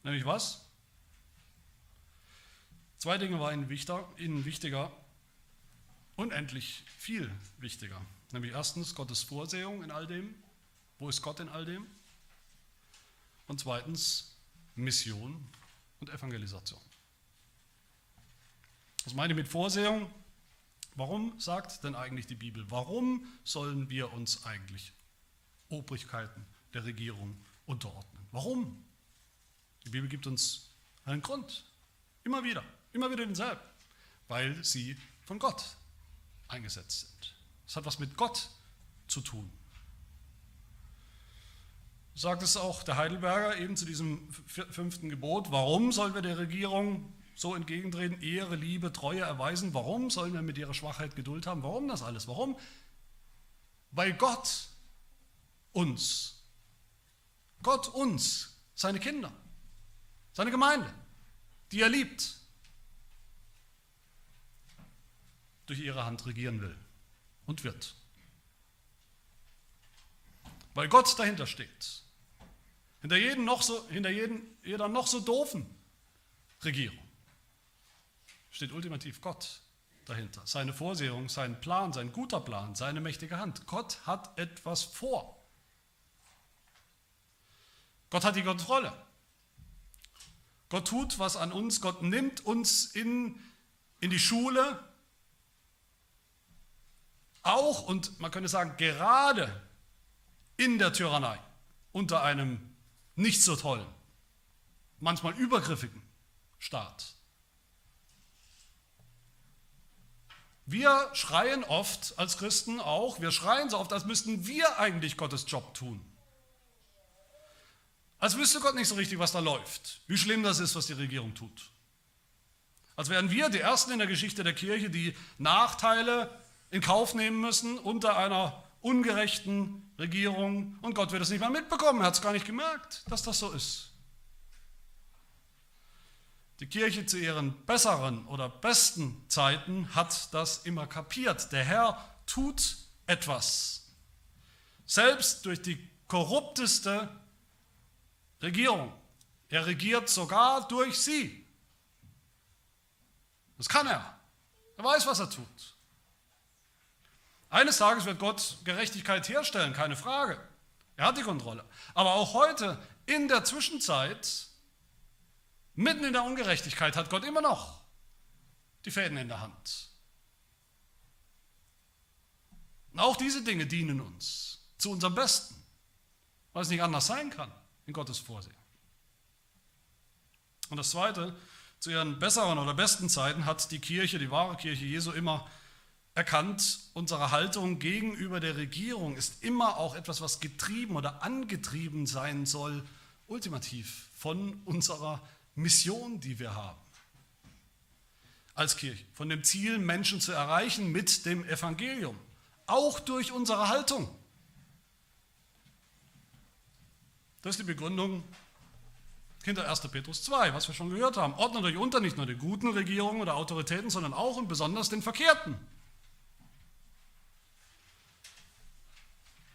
Nämlich was? Zwei Dinge waren ihnen wichtiger, unendlich viel wichtiger. Nämlich erstens Gottes Vorsehung in all dem. Wo ist Gott in all dem? Und zweitens Mission und Evangelisation. Was meine ich mit Vorsehung? Warum sagt denn eigentlich die Bibel, warum sollen wir uns eigentlich Obrigkeiten der Regierung unterordnen? Warum? Die Bibel gibt uns einen Grund. Immer wieder, immer wieder denselben. Weil sie von Gott eingesetzt sind. Es hat was mit Gott zu tun. Sagt es auch der Heidelberger eben zu diesem fünften Gebot. Warum sollen wir der Regierung so entgegentreten, Ehre, Liebe, Treue erweisen? Warum sollen wir mit ihrer Schwachheit Geduld haben? Warum das alles? Warum? Weil Gott uns, Gott uns, seine Kinder, seine Gemeinde, die er liebt, durch ihre Hand regieren will und wird. Weil Gott dahinter steht. Hinter, jeden noch so, hinter jeden, jeder noch so doofen Regierung steht ultimativ Gott dahinter. Seine Vorsehung, sein Plan, sein guter Plan, seine mächtige Hand. Gott hat etwas vor. Gott hat die Kontrolle. Gott tut was an uns. Gott nimmt uns in, in die Schule. Auch und man könnte sagen, gerade in der Tyrannei, unter einem nicht so tollen, manchmal übergriffigen Staat. Wir schreien oft als Christen auch, wir schreien so oft, als müssten wir eigentlich Gottes Job tun. Als wüsste Gott nicht so richtig, was da läuft, wie schlimm das ist, was die Regierung tut. Als wären wir die Ersten in der Geschichte der Kirche, die Nachteile in Kauf nehmen müssen unter einer ungerechten Regierung und Gott wird es nicht mal mitbekommen, er hat es gar nicht gemerkt, dass das so ist. Die Kirche zu ihren besseren oder besten Zeiten hat das immer kapiert. Der Herr tut etwas. Selbst durch die korrupteste Regierung. Er regiert sogar durch sie. Das kann er. Er weiß, was er tut. Eines Tages wird Gott Gerechtigkeit herstellen, keine Frage. Er hat die Kontrolle. Aber auch heute, in der Zwischenzeit, mitten in der Ungerechtigkeit, hat Gott immer noch die Fäden in der Hand. Und auch diese Dinge dienen uns zu unserem Besten, weil es nicht anders sein kann in Gottes Vorsehen. Und das Zweite, zu ihren besseren oder besten Zeiten hat die Kirche, die wahre Kirche Jesu immer erkannt, unsere Haltung gegenüber der Regierung ist immer auch etwas, was getrieben oder angetrieben sein soll, ultimativ von unserer Mission, die wir haben als Kirche, von dem Ziel, Menschen zu erreichen mit dem Evangelium, auch durch unsere Haltung. Das ist die Begründung hinter 1. Petrus 2, was wir schon gehört haben. Ordnet euch unter nicht nur den guten Regierungen oder Autoritäten, sondern auch und besonders den Verkehrten.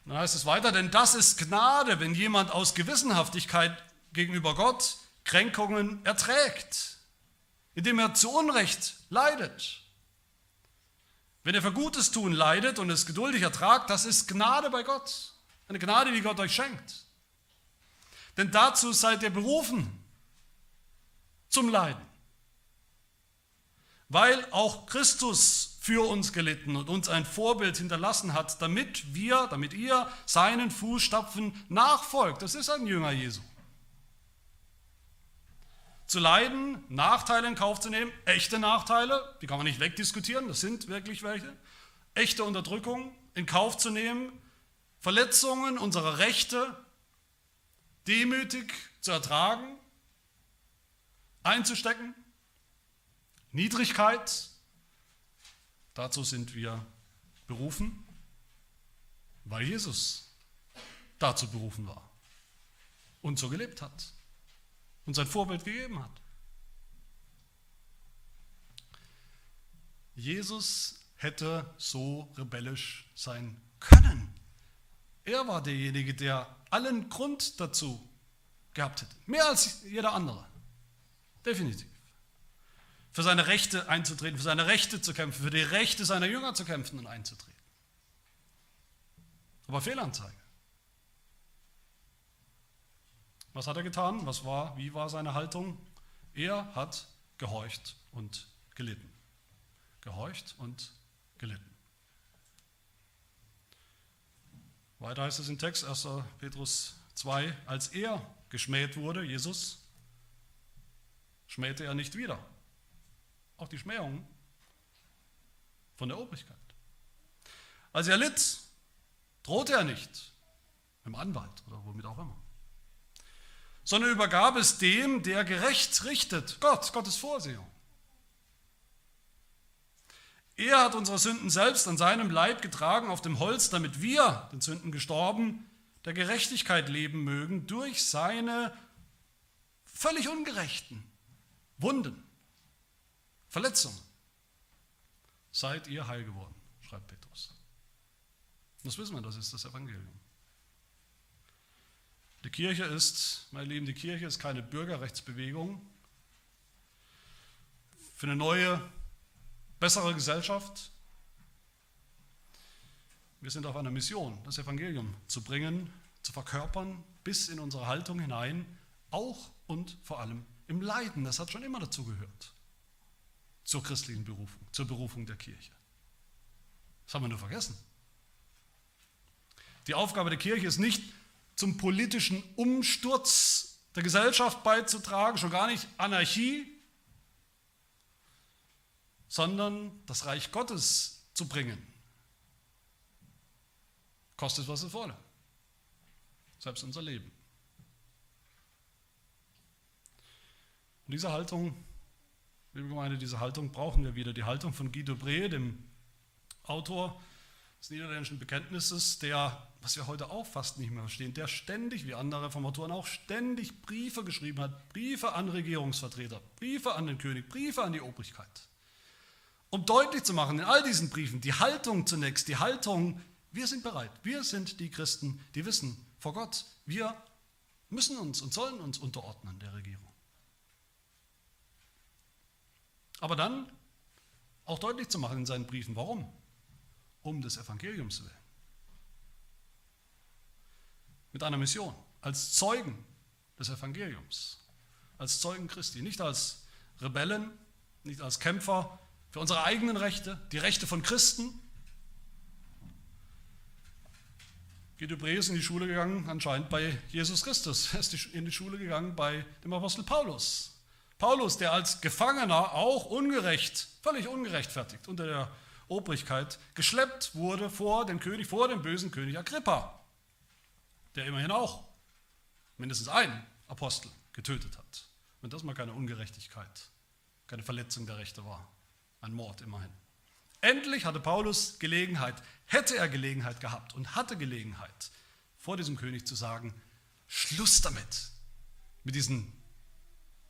Dann heißt es weiter, denn das ist Gnade, wenn jemand aus Gewissenhaftigkeit gegenüber Gott Kränkungen erträgt, indem er zu Unrecht leidet. Wenn er für Gutes tun leidet und es geduldig ertragt, das ist Gnade bei Gott. Eine Gnade, die Gott euch schenkt. Denn dazu seid ihr berufen zum Leiden. Weil auch Christus für uns gelitten und uns ein Vorbild hinterlassen hat, damit wir, damit ihr seinen Fußstapfen nachfolgt. Das ist ein Jünger Jesu. Zu leiden, Nachteile in Kauf zu nehmen, echte Nachteile, die kann man nicht wegdiskutieren, das sind wirklich welche. Echte Unterdrückung in Kauf zu nehmen, Verletzungen unserer Rechte demütig zu ertragen, einzustecken, Niedrigkeit Dazu sind wir berufen, weil Jesus dazu berufen war und so gelebt hat und sein Vorbild gegeben hat. Jesus hätte so rebellisch sein können. Er war derjenige, der allen Grund dazu gehabt hätte. Mehr als jeder andere. Definitiv für seine Rechte einzutreten, für seine Rechte zu kämpfen, für die Rechte seiner Jünger zu kämpfen und einzutreten. Aber Fehlanzeige. Was hat er getan? Was war, wie war seine Haltung? Er hat gehorcht und gelitten. Gehorcht und gelitten. Weiter heißt es im Text, 1. Petrus 2, als er geschmäht wurde, Jesus, schmähte er nicht wieder. Auch die Schmähung von der Obrigkeit. Als er litt, drohte er nicht dem Anwalt oder womit auch immer, sondern übergab es dem, der gerecht richtet, Gott, Gottes Vorsehung. Er hat unsere Sünden selbst an seinem Leib getragen auf dem Holz, damit wir, den Sünden gestorben, der Gerechtigkeit leben mögen durch seine völlig ungerechten Wunden, Verletzungen. Seid ihr heil geworden, schreibt Petrus. Das wissen wir, das ist das Evangelium. Die Kirche ist, meine Lieben, die Kirche ist keine Bürgerrechtsbewegung für eine neue bessere Gesellschaft. Wir sind auf einer Mission, das Evangelium zu bringen, zu verkörpern, bis in unsere Haltung hinein, auch und vor allem im Leiden. Das hat schon immer dazu gehört. Zur christlichen Berufung, zur Berufung der Kirche. Das haben wir nur vergessen. Die Aufgabe der Kirche ist nicht, zum politischen Umsturz der Gesellschaft beizutragen, schon gar nicht Anarchie, sondern das Reich Gottes zu bringen. Kostet, was es wolle. Selbst unser Leben. Und diese Haltung, liebe Gemeinde, diese Haltung brauchen wir wieder. Die Haltung von Guido Bre, dem Autor des niederländischen Bekenntnisses, der, was wir heute auch fast nicht mehr verstehen, der ständig, wie andere Reformatoren auch, ständig Briefe geschrieben hat, Briefe an Regierungsvertreter, Briefe an den König, Briefe an die Obrigkeit um deutlich zu machen in all diesen Briefen, die Haltung zunächst, die Haltung, wir sind bereit, wir sind die Christen, die wissen vor Gott, wir müssen uns und sollen uns unterordnen der Regierung. Aber dann auch deutlich zu machen in seinen Briefen, warum? Um des Evangeliums willen. Mit einer Mission, als Zeugen des Evangeliums, als Zeugen Christi, nicht als Rebellen, nicht als Kämpfer für unsere eigenen Rechte, die Rechte von Christen. Geht ist in die Schule gegangen, anscheinend bei Jesus Christus. Er ist in die Schule gegangen bei dem Apostel Paulus. Paulus, der als Gefangener auch ungerecht, völlig ungerechtfertigt unter der Obrigkeit geschleppt wurde vor den König, vor dem bösen König Agrippa, der immerhin auch mindestens einen Apostel getötet hat. Wenn das mal keine Ungerechtigkeit, keine Verletzung der Rechte war. Ein Mord immerhin. Endlich hatte Paulus Gelegenheit, hätte er Gelegenheit gehabt und hatte Gelegenheit, vor diesem König zu sagen, Schluss damit, mit diesen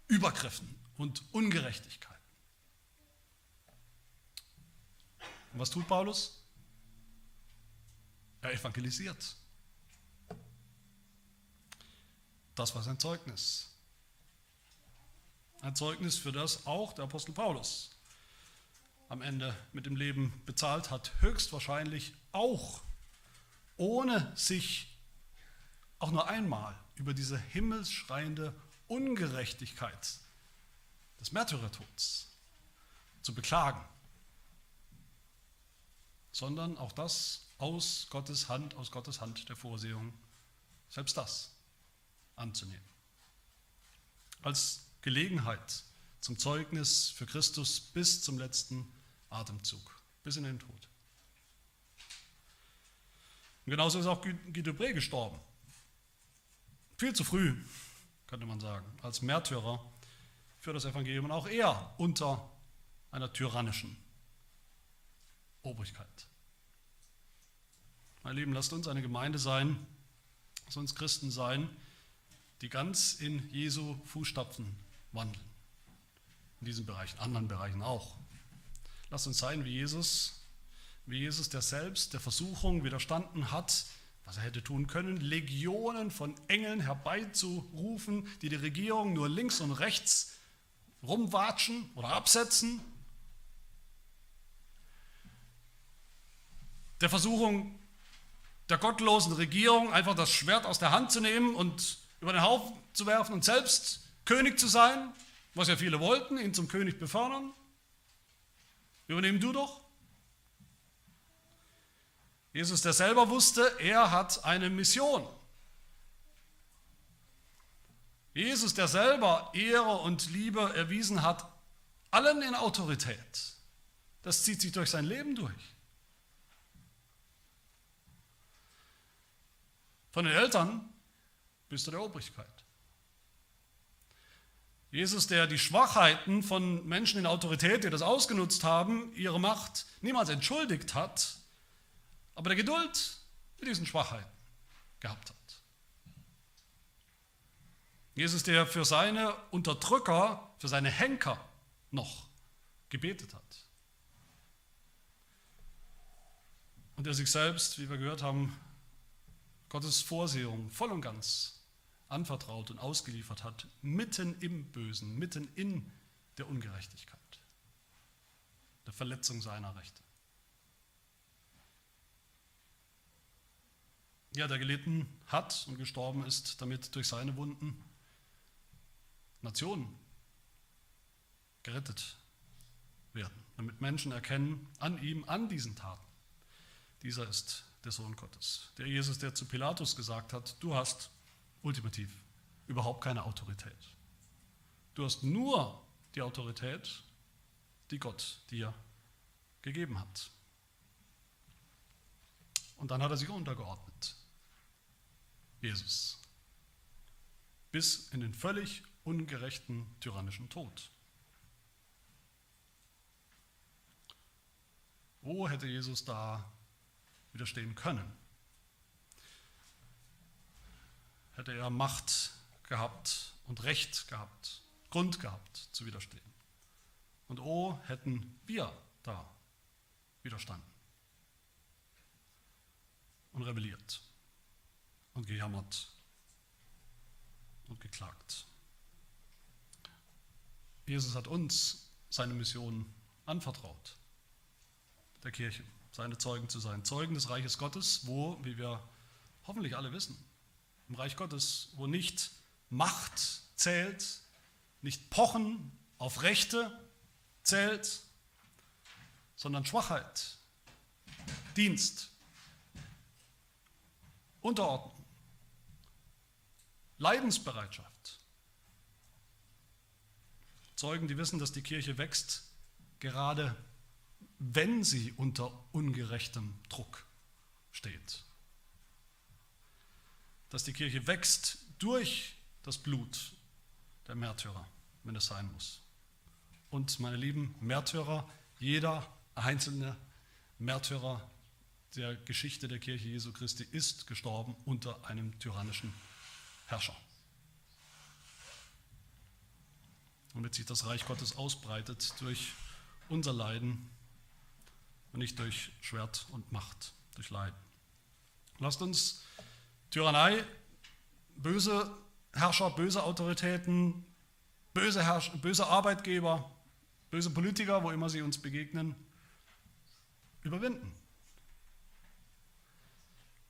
Übergriffen und Ungerechtigkeiten. Und was tut Paulus? Er evangelisiert. Das war sein Zeugnis. Ein Zeugnis, für das auch der Apostel Paulus am Ende mit dem Leben bezahlt hat, höchstwahrscheinlich auch ohne sich auch nur einmal über diese himmelsschreiende Ungerechtigkeit des Märtyrertods zu beklagen, sondern auch das aus Gottes Hand, aus Gottes Hand der Vorsehung, selbst das anzunehmen. Als Gelegenheit zum Zeugnis für Christus bis zum letzten Atemzug, bis in den Tod. Und genauso ist auch Guy Debré gestorben. Viel zu früh, könnte man sagen, als Märtyrer für das Evangelium und auch er unter einer tyrannischen Obrigkeit. Meine Lieben, lasst uns eine Gemeinde sein, lasst uns Christen sein, die ganz in Jesu Fußstapfen wandeln. In diesen Bereichen, anderen Bereichen auch. Lass uns sein wie Jesus, wie Jesus, der selbst der Versuchung widerstanden hat, was er hätte tun können, Legionen von Engeln herbeizurufen, die die Regierung nur links und rechts rumwatschen oder absetzen. Der Versuchung der gottlosen Regierung einfach das Schwert aus der Hand zu nehmen und über den Haufen zu werfen und selbst König zu sein, was ja viele wollten, ihn zum König befördern. Übernehmen du doch. Jesus, der selber wusste, er hat eine Mission. Jesus, der selber Ehre und Liebe erwiesen hat, allen in Autorität. Das zieht sich durch sein Leben durch. Von den Eltern bis zu der Obrigkeit. Jesus, der die Schwachheiten von Menschen in Autorität, die das ausgenutzt haben, ihre Macht niemals entschuldigt hat, aber der Geduld mit diesen Schwachheiten gehabt hat. Jesus, der für seine Unterdrücker, für seine Henker noch gebetet hat. Und der sich selbst, wie wir gehört haben, Gottes Vorsehung voll und ganz anvertraut und ausgeliefert hat, mitten im Bösen, mitten in der Ungerechtigkeit, der Verletzung seiner Rechte. Ja, der gelitten hat und gestorben ist, damit durch seine Wunden Nationen gerettet werden, damit Menschen erkennen an ihm, an diesen Taten, dieser ist der Sohn Gottes. Der Jesus, der zu Pilatus gesagt hat, du hast ultimativ überhaupt keine Autorität. Du hast nur die Autorität, die Gott dir gegeben hat. Und dann hat er sich untergeordnet. Jesus. Bis in den völlig ungerechten, tyrannischen Tod. Wo hätte Jesus da widerstehen können? Hätte er Macht gehabt und Recht gehabt, Grund gehabt zu widerstehen. Und oh, hätten wir da widerstanden und rebelliert und gejammert und geklagt. Jesus hat uns seine Mission anvertraut, der Kirche, seine Zeugen zu sein. Zeugen des Reiches Gottes, wo, wie wir hoffentlich alle wissen, im Reich Gottes, wo nicht Macht zählt, nicht Pochen auf Rechte zählt, sondern Schwachheit, Dienst, Unterordnung, Leidensbereitschaft. Zeugen, die wissen, dass die Kirche wächst, gerade wenn sie unter ungerechtem Druck steht. Dass die Kirche wächst durch das Blut der Märtyrer, wenn es sein muss. Und meine lieben Märtyrer, jeder einzelne Märtyrer der Geschichte der Kirche Jesu Christi ist gestorben unter einem tyrannischen Herrscher. damit sich das Reich Gottes ausbreitet durch unser Leiden und nicht durch Schwert und Macht, durch Leiden. Lasst uns Tyrannei, böse Herrscher, böse Autoritäten, böse, Herrscher, böse Arbeitgeber, böse Politiker, wo immer sie uns begegnen, überwinden.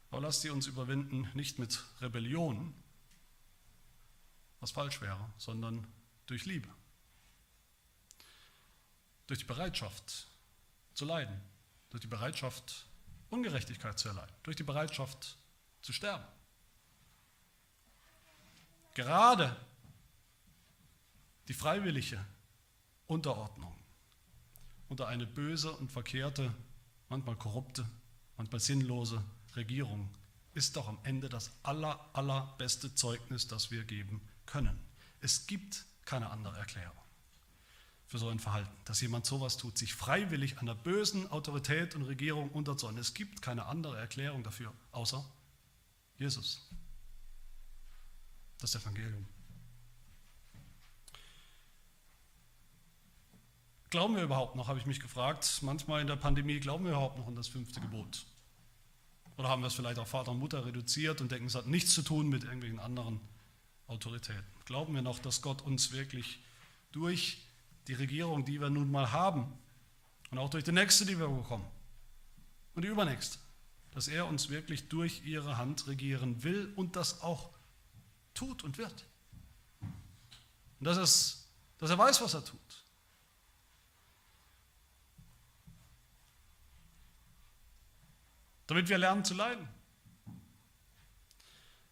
Aber lasst sie uns überwinden nicht mit Rebellion, was falsch wäre, sondern durch Liebe. Durch die Bereitschaft zu leiden. Durch die Bereitschaft, Ungerechtigkeit zu erleiden. Durch die Bereitschaft zu sterben. Gerade die freiwillige Unterordnung unter eine böse und verkehrte, manchmal korrupte, manchmal sinnlose Regierung ist doch am Ende das aller, allerbeste Zeugnis, das wir geben können. Es gibt keine andere Erklärung für so ein Verhalten, dass jemand sowas tut, sich freiwillig einer bösen Autorität und Regierung unterzuordnen. Es gibt keine andere Erklärung dafür, außer Jesus. Das Evangelium. Glauben wir überhaupt noch, habe ich mich gefragt. Manchmal in der Pandemie glauben wir überhaupt noch an das fünfte Gebot. Oder haben wir es vielleicht auf Vater und Mutter reduziert und denken, es hat nichts zu tun mit irgendwelchen anderen Autoritäten. Glauben wir noch, dass Gott uns wirklich durch die Regierung, die wir nun mal haben, und auch durch die nächste, die wir bekommen, und die übernächste, dass er uns wirklich durch ihre Hand regieren will und das auch tut und wird. Und dass, es, dass er weiß, was er tut. Damit wir lernen zu leiden.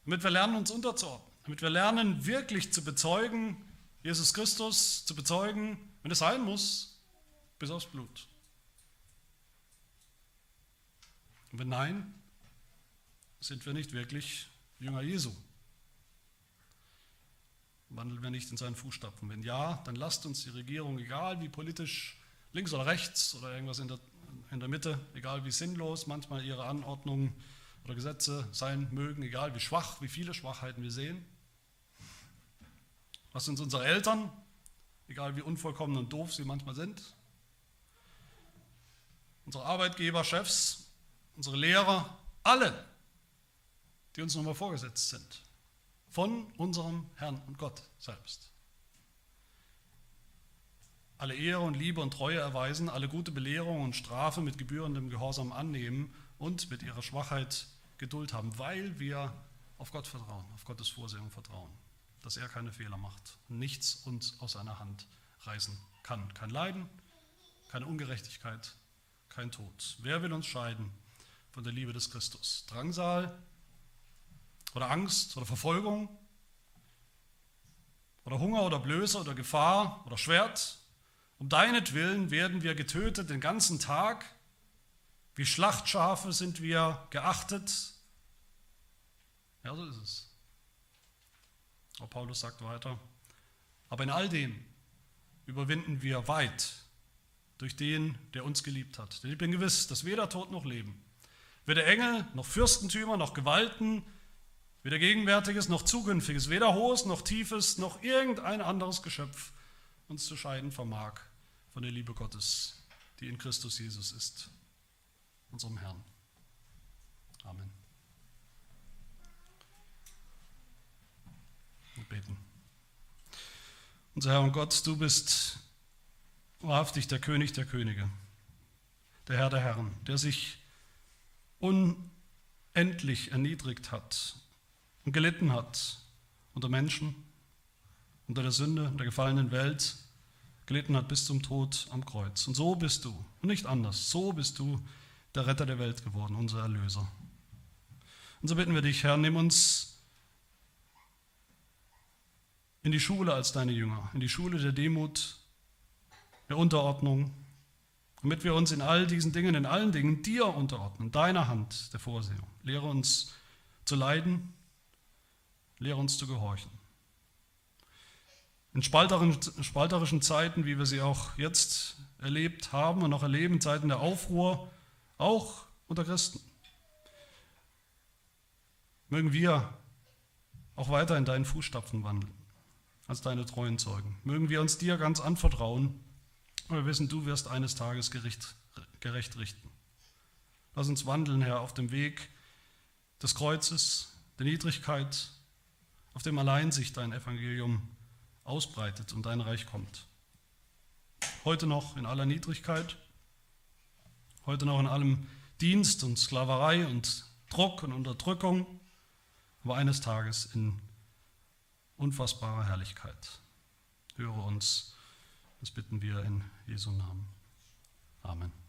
Damit wir lernen, uns unterzuordnen. Damit wir lernen, wirklich zu bezeugen, Jesus Christus zu bezeugen, wenn es sein muss, bis aufs Blut. Und wenn nein, sind wir nicht wirklich Jünger Jesu. Wandeln wir nicht in seinen Fußstapfen. Wenn ja, dann lasst uns die Regierung, egal wie politisch links oder rechts oder irgendwas in der, in der Mitte, egal wie sinnlos manchmal ihre Anordnungen oder Gesetze sein mögen, egal wie schwach, wie viele Schwachheiten wir sehen. Was sind unsere Eltern, egal wie unvollkommen und doof sie manchmal sind. Unsere Arbeitgeber, Chefs, unsere Lehrer, alle, die uns nochmal vorgesetzt sind, von unserem Herrn und Gott selbst. Alle Ehre und Liebe und Treue erweisen, alle gute Belehrung und Strafe mit gebührendem Gehorsam annehmen und mit ihrer Schwachheit Geduld haben, weil wir auf Gott vertrauen, auf Gottes Vorsehung vertrauen, dass er keine Fehler macht, nichts uns aus seiner Hand reißen kann. Kein Leiden, keine Ungerechtigkeit, kein Tod. Wer will uns scheiden von der Liebe des Christus. Drangsal oder Angst oder Verfolgung oder Hunger oder Blöße oder Gefahr oder Schwert. Um deinetwillen werden wir getötet den ganzen Tag. Wie Schlachtschafe sind wir geachtet. Ja, so ist es. Aber Paulus sagt weiter, aber in all dem überwinden wir weit durch den, der uns geliebt hat. Denn ich bin gewiss, dass weder Tod noch Leben, Weder Engel, noch Fürstentümer, noch Gewalten, weder Gegenwärtiges, noch Zukünftiges, weder Hohes, noch Tiefes, noch irgendein anderes Geschöpf uns zu scheiden vermag von der Liebe Gottes, die in Christus Jesus ist, unserem Herrn. Amen. Wir beten. Unser Herr und Gott, du bist wahrhaftig der König der Könige, der Herr der Herren, der sich unendlich erniedrigt hat und gelitten hat unter Menschen, unter der Sünde, der gefallenen Welt, gelitten hat bis zum Tod am Kreuz. Und so bist du, und nicht anders, so bist du der Retter der Welt geworden, unser Erlöser. Und so bitten wir dich, Herr, nimm uns in die Schule als deine Jünger, in die Schule der Demut, der Unterordnung, damit wir uns in all diesen Dingen, in allen Dingen dir unterordnen, deiner Hand der Vorsehung. Lehre uns zu leiden, lehre uns zu gehorchen. In spalterischen Zeiten, wie wir sie auch jetzt erlebt haben und noch erleben, Zeiten der Aufruhr, auch unter Christen, mögen wir auch weiter in deinen Fußstapfen wandeln, als deine treuen Zeugen. Mögen wir uns dir ganz anvertrauen und wir wissen, du wirst eines Tages Gericht, gerecht richten. Lass uns wandeln, Herr, auf dem Weg des Kreuzes, der Niedrigkeit, auf dem allein sich dein Evangelium ausbreitet und dein Reich kommt. Heute noch in aller Niedrigkeit, heute noch in allem Dienst und Sklaverei und Druck und Unterdrückung, aber eines Tages in unfassbarer Herrlichkeit. Höre uns das bitten wir in Jesu Namen. Amen.